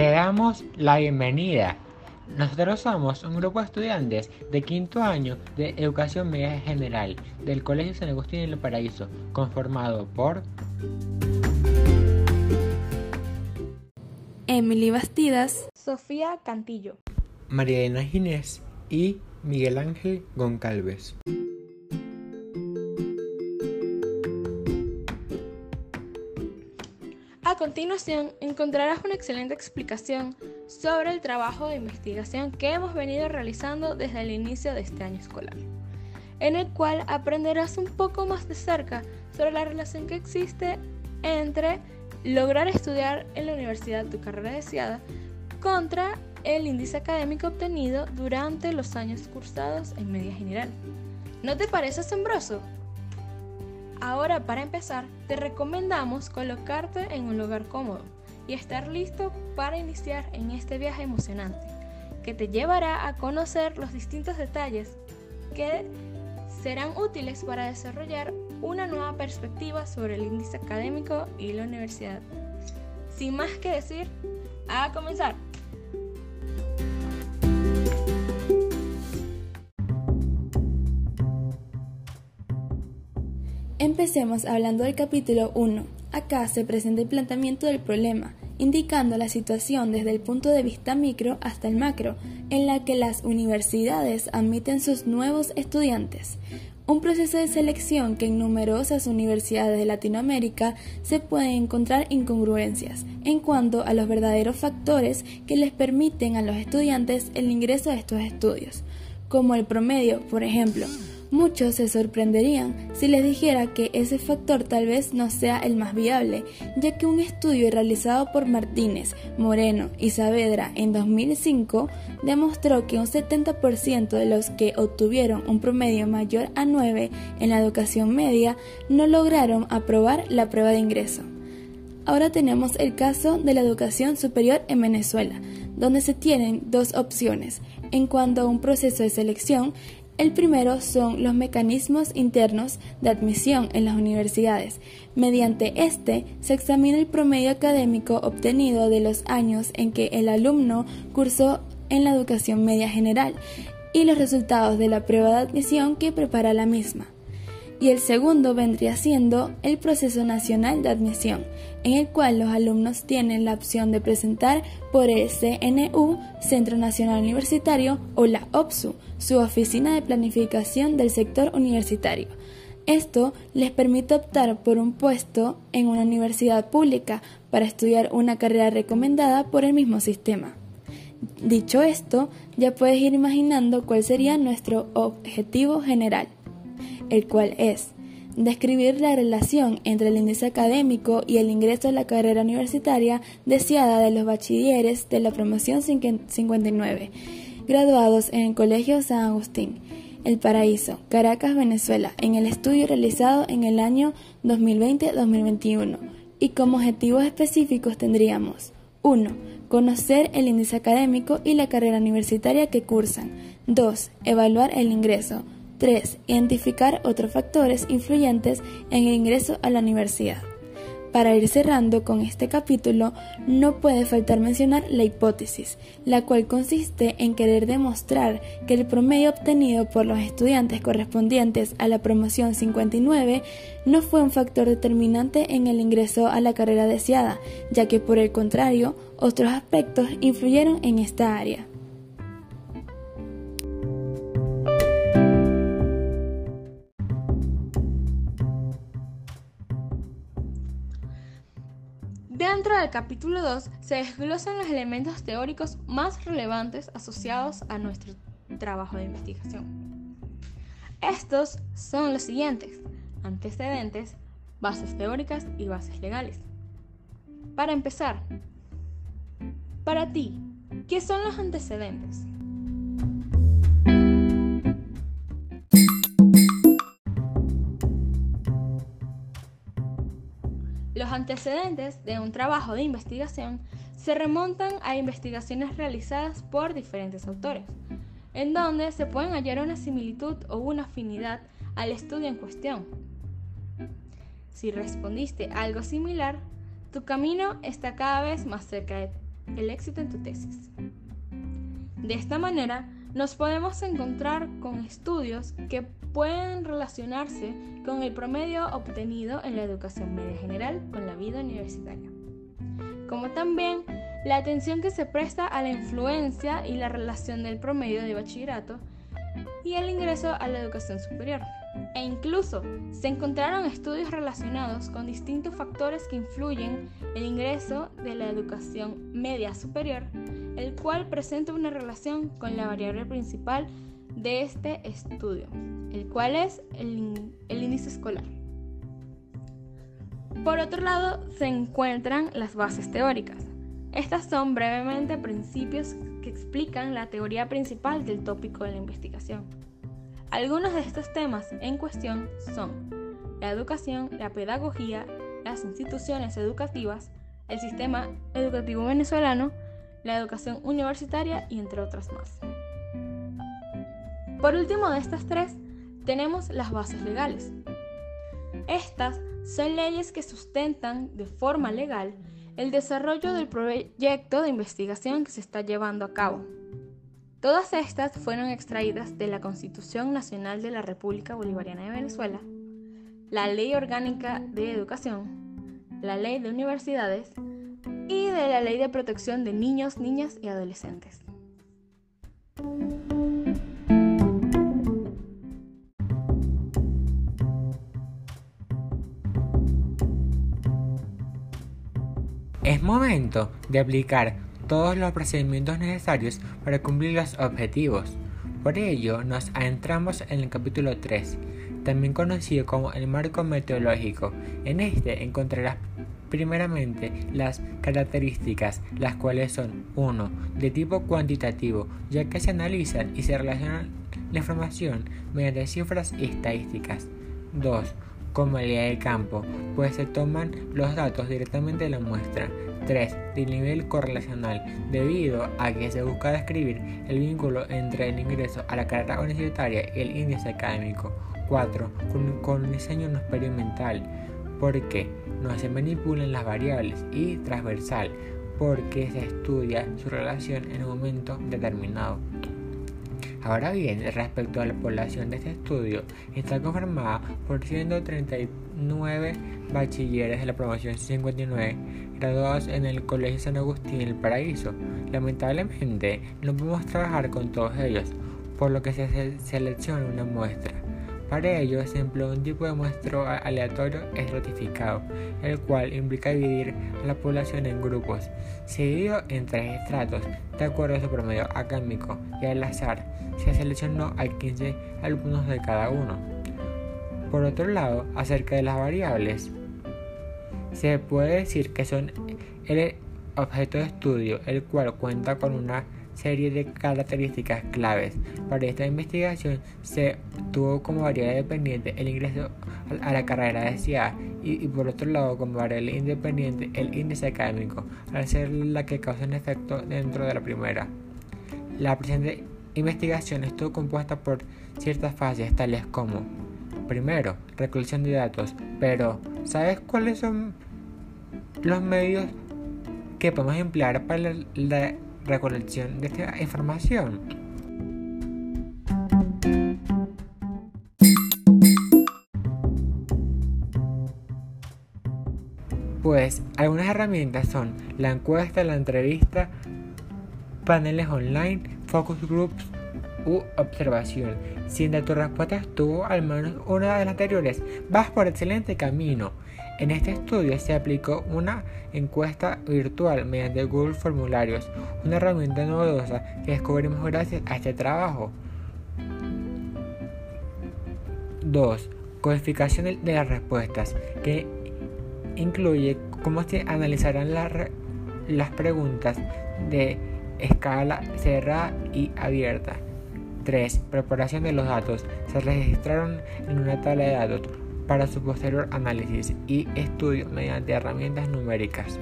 Te damos la bienvenida. Nosotros somos un grupo de estudiantes de quinto año de Educación Media General del Colegio San Agustín en El Paraíso, conformado por Emily Bastidas, Sofía Cantillo, María Elena Ginés y Miguel Ángel Goncalves. A continuación, encontrarás una excelente explicación sobre el trabajo de investigación que hemos venido realizando desde el inicio de este año escolar, en el cual aprenderás un poco más de cerca sobre la relación que existe entre lograr estudiar en la universidad tu carrera deseada contra el índice académico obtenido durante los años cursados en media general. ¿No te parece asombroso? Ahora, para empezar, te recomendamos colocarte en un lugar cómodo y estar listo para iniciar en este viaje emocionante, que te llevará a conocer los distintos detalles que serán útiles para desarrollar una nueva perspectiva sobre el índice académico y la universidad. Sin más que decir, a comenzar. Empecemos hablando del capítulo 1. Acá se presenta el planteamiento del problema, indicando la situación desde el punto de vista micro hasta el macro, en la que las universidades admiten sus nuevos estudiantes. Un proceso de selección que en numerosas universidades de Latinoamérica se pueden encontrar incongruencias en cuanto a los verdaderos factores que les permiten a los estudiantes el ingreso a estos estudios, como el promedio, por ejemplo, Muchos se sorprenderían si les dijera que ese factor tal vez no sea el más viable, ya que un estudio realizado por Martínez, Moreno y Saavedra en 2005 demostró que un 70% de los que obtuvieron un promedio mayor a 9 en la educación media no lograron aprobar la prueba de ingreso. Ahora tenemos el caso de la educación superior en Venezuela, donde se tienen dos opciones en cuanto a un proceso de selección el primero son los mecanismos internos de admisión en las universidades. Mediante este se examina el promedio académico obtenido de los años en que el alumno cursó en la educación media general y los resultados de la prueba de admisión que prepara la misma y el segundo vendría siendo el proceso nacional de admisión, en el cual los alumnos tienen la opción de presentar por el CNU, Centro Nacional Universitario, o la OPSU, su oficina de planificación del sector universitario. Esto les permite optar por un puesto en una universidad pública para estudiar una carrera recomendada por el mismo sistema. Dicho esto, ya puedes ir imaginando cuál sería nuestro objetivo general el cual es describir la relación entre el índice académico y el ingreso a la carrera universitaria deseada de los bachilleres de la promoción 59, graduados en el Colegio San Agustín, El Paraíso, Caracas, Venezuela, en el estudio realizado en el año 2020-2021. Y como objetivos específicos tendríamos 1. Conocer el índice académico y la carrera universitaria que cursan. 2. Evaluar el ingreso. 3. Identificar otros factores influyentes en el ingreso a la universidad. Para ir cerrando con este capítulo, no puede faltar mencionar la hipótesis, la cual consiste en querer demostrar que el promedio obtenido por los estudiantes correspondientes a la promoción 59 no fue un factor determinante en el ingreso a la carrera deseada, ya que por el contrario, otros aspectos influyeron en esta área. Capítulo 2 se desglosan los elementos teóricos más relevantes asociados a nuestro trabajo de investigación. Estos son los siguientes, antecedentes, bases teóricas y bases legales. Para empezar, para ti, ¿qué son los antecedentes? Los antecedentes de un trabajo de investigación se remontan a investigaciones realizadas por diferentes autores, en donde se pueden hallar una similitud o una afinidad al estudio en cuestión. Si respondiste algo similar, tu camino está cada vez más cerca el éxito en tu tesis. De esta manera, nos podemos encontrar con estudios que pueden relacionarse con el promedio obtenido en la educación media general con la vida universitaria, como también la atención que se presta a la influencia y la relación del promedio de bachillerato y el ingreso a la educación superior. E incluso se encontraron estudios relacionados con distintos factores que influyen el ingreso de la educación media superior, el cual presenta una relación con la variable principal de este estudio, el cual es el, el índice escolar. Por otro lado, se encuentran las bases teóricas. Estas son brevemente principios que explican la teoría principal del tópico de la investigación. Algunos de estos temas en cuestión son la educación, la pedagogía, las instituciones educativas, el sistema educativo venezolano, la educación universitaria y entre otras más. Por último de estas tres, tenemos las bases legales. Estas son leyes que sustentan de forma legal el desarrollo del proyecto de investigación que se está llevando a cabo. Todas estas fueron extraídas de la Constitución Nacional de la República Bolivariana de Venezuela, la Ley Orgánica de Educación, la Ley de Universidades y de la Ley de Protección de Niños, Niñas y Adolescentes. Es momento de aplicar todos los procedimientos necesarios para cumplir los objetivos. Por ello, nos adentramos en el capítulo 3, también conocido como el marco meteorológico. En este encontrarás primeramente las características, las cuales son 1. de tipo cuantitativo, ya que se analizan y se relacionan la información mediante cifras y estadísticas. 2 ley de campo, pues se toman los datos directamente de la muestra. 3. De nivel correlacional, debido a que se busca describir el vínculo entre el ingreso a la carrera universitaria y el índice académico. 4. Con, un diseño no experimental, porque no se manipulan las variables. Y transversal, porque se estudia su relación en un momento determinado. Ahora bien, respecto a la población de este estudio, está conformada por 139 bachilleres de la promoción 59 graduados en el Colegio San Agustín El Paraíso. Lamentablemente, no podemos trabajar con todos ellos, por lo que se selecciona una muestra. Para ello se empleó un tipo de muestro aleatorio estratificado, el cual implica dividir a la población en grupos, seguido en tres estratos, de acuerdo a su promedio académico, y al azar se seleccionó a 15 alumnos de cada uno. Por otro lado, acerca de las variables, se puede decir que son el objeto de estudio, el cual cuenta con una serie de características claves. Para esta investigación se tuvo como variable dependiente el ingreso a la carrera de CIA y, por otro lado como variable independiente el índice académico, al ser la que causa un efecto dentro de la primera. La presente investigación estuvo compuesta por ciertas fases tales como primero, recolección de datos, pero ¿sabes cuáles son los medios que podemos emplear para la recolección de esta información. Pues algunas herramientas son la encuesta, la entrevista, paneles online, focus groups u observación. Si en tu respuesta estuvo al menos una de las anteriores, vas por excelente camino. En este estudio se aplicó una encuesta virtual mediante Google Formularios, una herramienta novedosa que descubrimos gracias a este trabajo. 2. Codificación de las respuestas, que incluye cómo se analizarán las preguntas de escala cerrada y abierta. 3. Preparación de los datos. Se registraron en una tabla de datos para su posterior análisis y estudio mediante herramientas numéricas.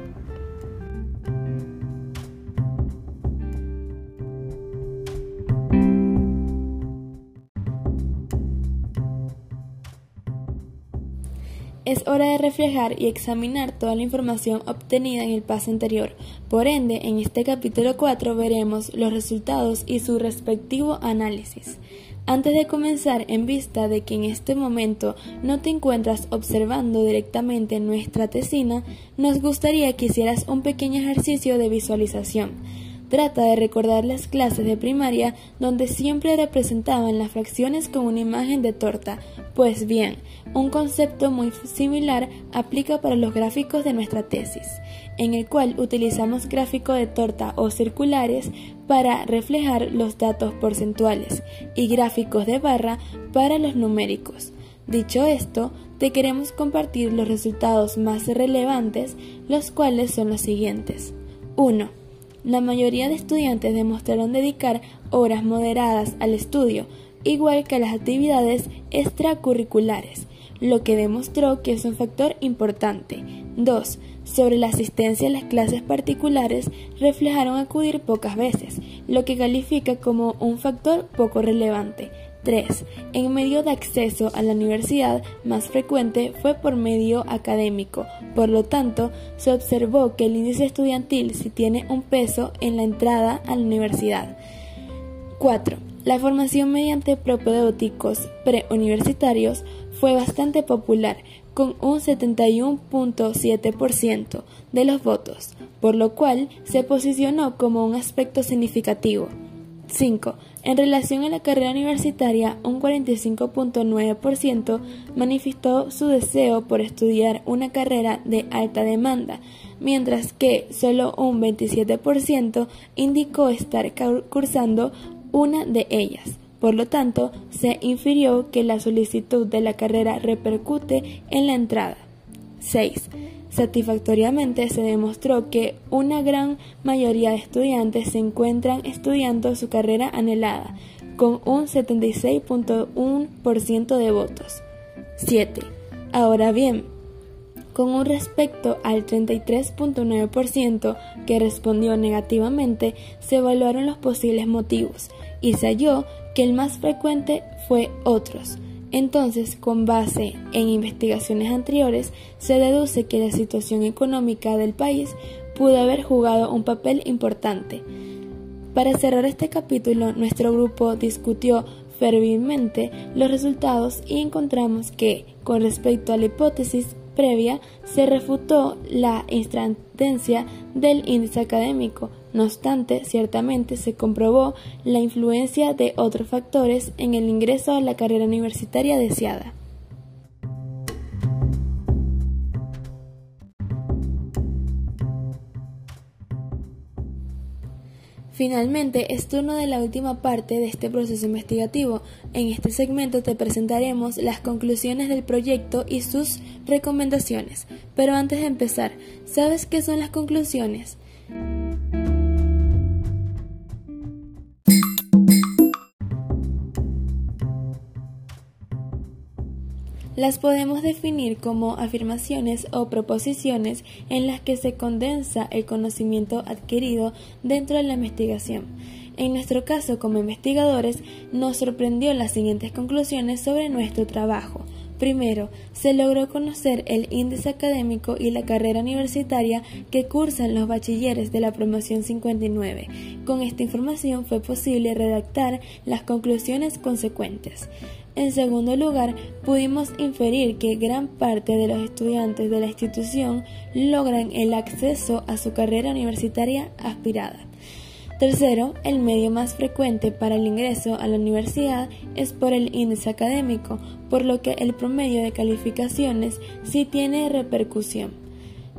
Es hora de reflejar y examinar toda la información obtenida en el paso anterior. Por ende, en este capítulo 4 veremos los resultados y su respectivo análisis. Antes de comenzar, en vista de que en este momento no te encuentras observando directamente nuestra tesina, nos gustaría que hicieras un pequeño ejercicio de visualización. Trata de recordar las clases de primaria donde siempre representaban las fracciones con una imagen de torta. Pues bien, un concepto muy similar aplica para los gráficos de nuestra tesis, en el cual utilizamos gráficos de torta o circulares para reflejar los datos porcentuales y gráficos de barra para los numéricos. Dicho esto, te queremos compartir los resultados más relevantes, los cuales son los siguientes. 1 la mayoría de estudiantes demostraron dedicar horas moderadas al estudio, igual que a las actividades extracurriculares, lo que demostró que es un factor importante. 2. Sobre la asistencia a las clases particulares, reflejaron acudir pocas veces, lo que califica como un factor poco relevante. 3. En medio de acceso a la universidad más frecuente fue por medio académico, por lo tanto, se observó que el índice estudiantil sí tiene un peso en la entrada a la universidad. 4. La formación mediante propedéuticos preuniversitarios fue bastante popular, con un 71.7% de los votos, por lo cual se posicionó como un aspecto significativo. 5. En relación a la carrera universitaria, un 45.9% manifestó su deseo por estudiar una carrera de alta demanda, mientras que solo un 27% indicó estar cursando una de ellas. Por lo tanto, se infirió que la solicitud de la carrera repercute en la entrada. 6. Satisfactoriamente se demostró que una gran mayoría de estudiantes se encuentran estudiando su carrera anhelada, con un 76.1% de votos. 7. Ahora bien, con un respecto al 33.9% que respondió negativamente, se evaluaron los posibles motivos y se halló que el más frecuente fue otros, entonces, con base en investigaciones anteriores, se deduce que la situación económica del país pudo haber jugado un papel importante. Para cerrar este capítulo, nuestro grupo discutió fervientemente los resultados y encontramos que, con respecto a la hipótesis previa, se refutó la instantencia del índice académico, no obstante, ciertamente se comprobó la influencia de otros factores en el ingreso a la carrera universitaria deseada. Finalmente, es turno de la última parte de este proceso investigativo. En este segmento te presentaremos las conclusiones del proyecto y sus recomendaciones. Pero antes de empezar, ¿sabes qué son las conclusiones? Las podemos definir como afirmaciones o proposiciones en las que se condensa el conocimiento adquirido dentro de la investigación. En nuestro caso, como investigadores, nos sorprendió las siguientes conclusiones sobre nuestro trabajo. Primero, se logró conocer el índice académico y la carrera universitaria que cursan los bachilleres de la promoción 59. Con esta información fue posible redactar las conclusiones consecuentes. En segundo lugar, pudimos inferir que gran parte de los estudiantes de la institución logran el acceso a su carrera universitaria aspirada. Tercero, el medio más frecuente para el ingreso a la universidad es por el índice académico, por lo que el promedio de calificaciones sí tiene repercusión.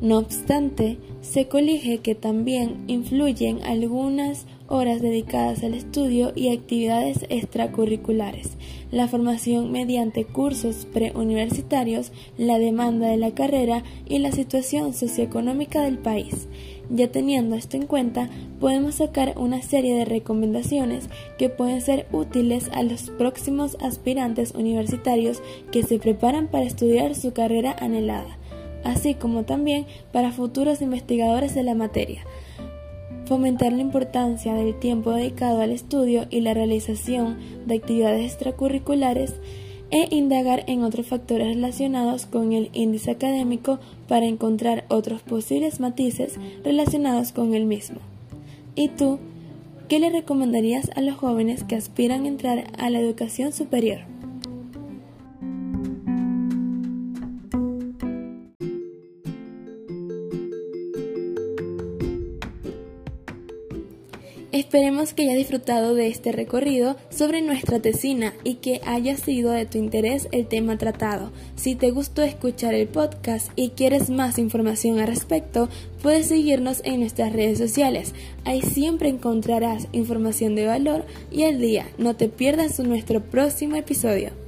No obstante, se colige que también influyen algunas horas dedicadas al estudio y actividades extracurriculares, la formación mediante cursos preuniversitarios, la demanda de la carrera y la situación socioeconómica del país. Ya teniendo esto en cuenta, podemos sacar una serie de recomendaciones que pueden ser útiles a los próximos aspirantes universitarios que se preparan para estudiar su carrera anhelada, así como también para futuros investigadores de la materia fomentar la importancia del tiempo dedicado al estudio y la realización de actividades extracurriculares, e indagar en otros factores relacionados con el índice académico para encontrar otros posibles matices relacionados con el mismo. ¿Y tú, qué le recomendarías a los jóvenes que aspiran a entrar a la educación superior? Esperemos que hayas disfrutado de este recorrido sobre nuestra tesina y que haya sido de tu interés el tema tratado. Si te gustó escuchar el podcast y quieres más información al respecto, puedes seguirnos en nuestras redes sociales. Ahí siempre encontrarás información de valor y al día. No te pierdas nuestro próximo episodio.